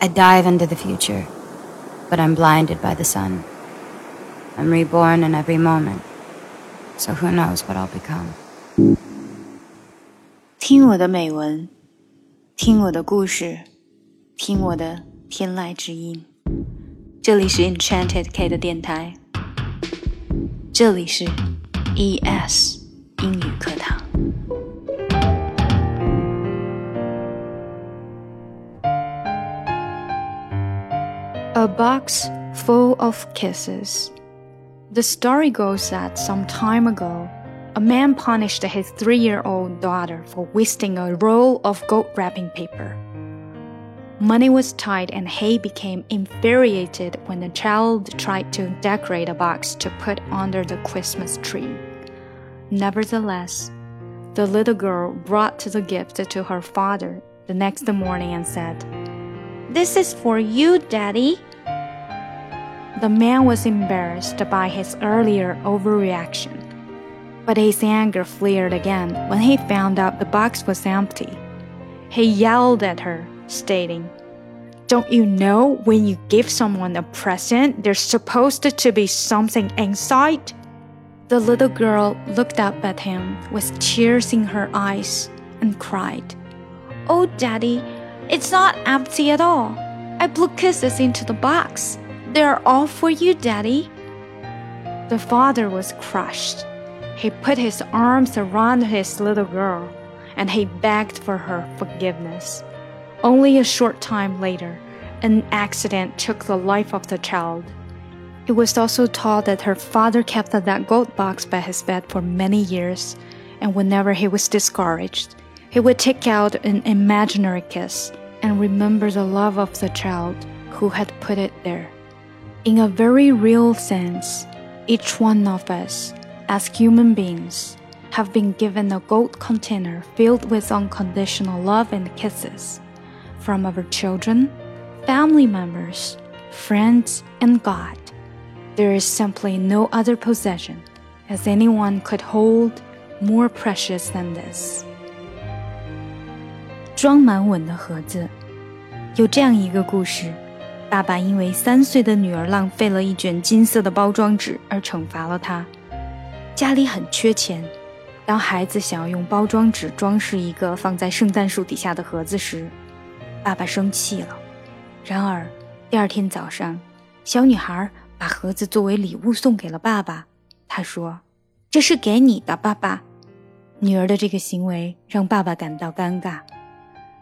I dive into the future, but I'm blinded by the sun. I'm reborn in every moment, so who knows what I'll become. 听我的美文，听我的故事，听我的天籁之音。这里是 Enchanted K 的电台，这里是 ES 英语课堂。 A box full of kisses. The story goes that some time ago, a man punished his three year old daughter for wasting a roll of gold wrapping paper. Money was tight, and he became infuriated when the child tried to decorate a box to put under the Christmas tree. Nevertheless, the little girl brought the gift to her father the next morning and said, This is for you, Daddy. The man was embarrassed by his earlier overreaction, but his anger flared again when he found out the box was empty. He yelled at her, stating, Don't you know when you give someone a present, there's supposed to be something inside? The little girl looked up at him with tears in her eyes and cried, Oh, Daddy, it's not empty at all. I blew kisses into the box. They're all for you, Daddy. The father was crushed. He put his arms around his little girl and he begged for her forgiveness. Only a short time later, an accident took the life of the child. It was also taught that her father kept that gold box by his bed for many years, and whenever he was discouraged, he would take out an imaginary kiss and remember the love of the child who had put it there. In a very real sense, each one of us, as human beings, have been given a gold container filled with unconditional love and kisses from our children, family members, friends, and God. There is simply no other possession as anyone could hold more precious than this. 装满吻的盒子，有这样一个故事。爸爸因为三岁的女儿浪费了一卷金色的包装纸而惩罚了她。家里很缺钱，当孩子想要用包装纸装饰一个放在圣诞树底下的盒子时，爸爸生气了。然而第二天早上，小女孩把盒子作为礼物送给了爸爸。她说：“这是给你的，爸爸。”女儿的这个行为让爸爸感到尴尬。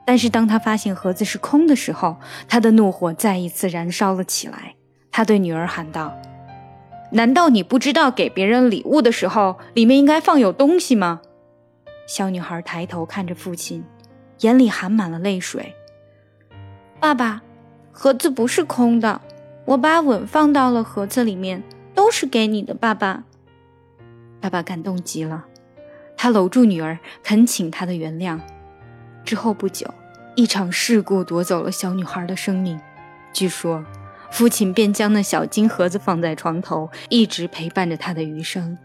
但是当他发现盒子是空的时候，他的怒火再一次燃烧了起来。他对女儿喊道：“难道你不知道给别人礼物的时候，里面应该放有东西吗？”小女孩抬头看着父亲，眼里含满了泪水。“爸爸，盒子不是空的，我把吻放到了盒子里面，都是给你的，爸爸。”爸爸感动极了，他搂住女儿，恳请她的原谅。之后不久，一场事故夺走了小女孩的生命。据说，父亲便将那小金盒子放在床头，一直陪伴着她的余生。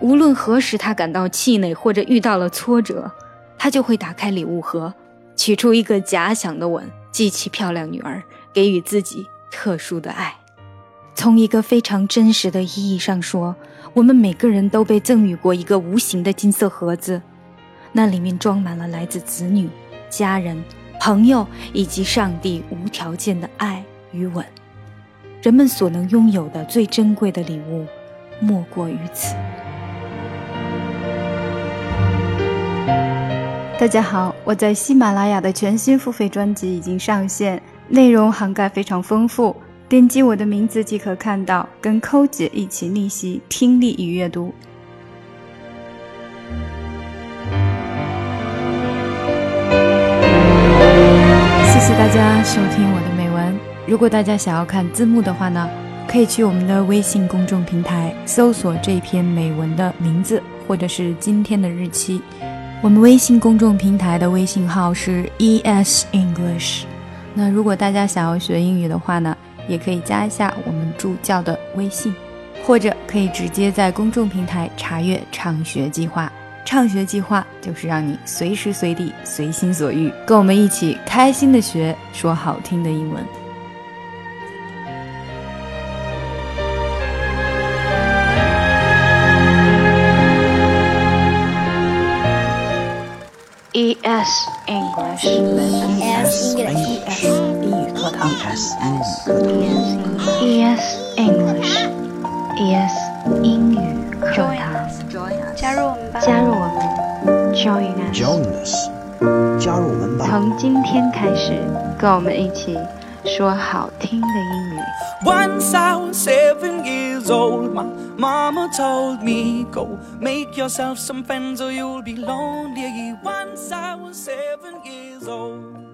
无论何时他感到气馁或者遇到了挫折，他就会打开礼物盒，取出一个假想的吻，记起漂亮女儿，给予自己特殊的爱。从一个非常真实的意义上说，我们每个人都被赠予过一个无形的金色盒子。那里面装满了来自子女、家人、朋友以及上帝无条件的爱与吻。人们所能拥有的最珍贵的礼物，莫过于此。大家好，我在喜马拉雅的全新付费专辑已经上线，内容涵盖非常丰富。点击我的名字即可看到，跟抠姐一起逆袭听力与阅读。谢谢大家收听我的美文。如果大家想要看字幕的话呢，可以去我们的微信公众平台搜索这篇美文的名字或者是今天的日期。我们微信公众平台的微信号是 ES English。那如果大家想要学英语的话呢，也可以加一下我们助教的微信，或者可以直接在公众平台查阅畅学计划。畅学计划就是让你随时随地随心所欲，跟我们一起开心的学说好听的英文。ES English. ES English. 英语课堂 ES English. ES 英语课堂，加入我们吧。加入我们，Join us。Join us，加入我们吧。从今天开始，跟我们一起说好听的英语。Once I was seven years old, my mama told me, Go make yourself some friends or you'll be lonely. Once I was seven years old.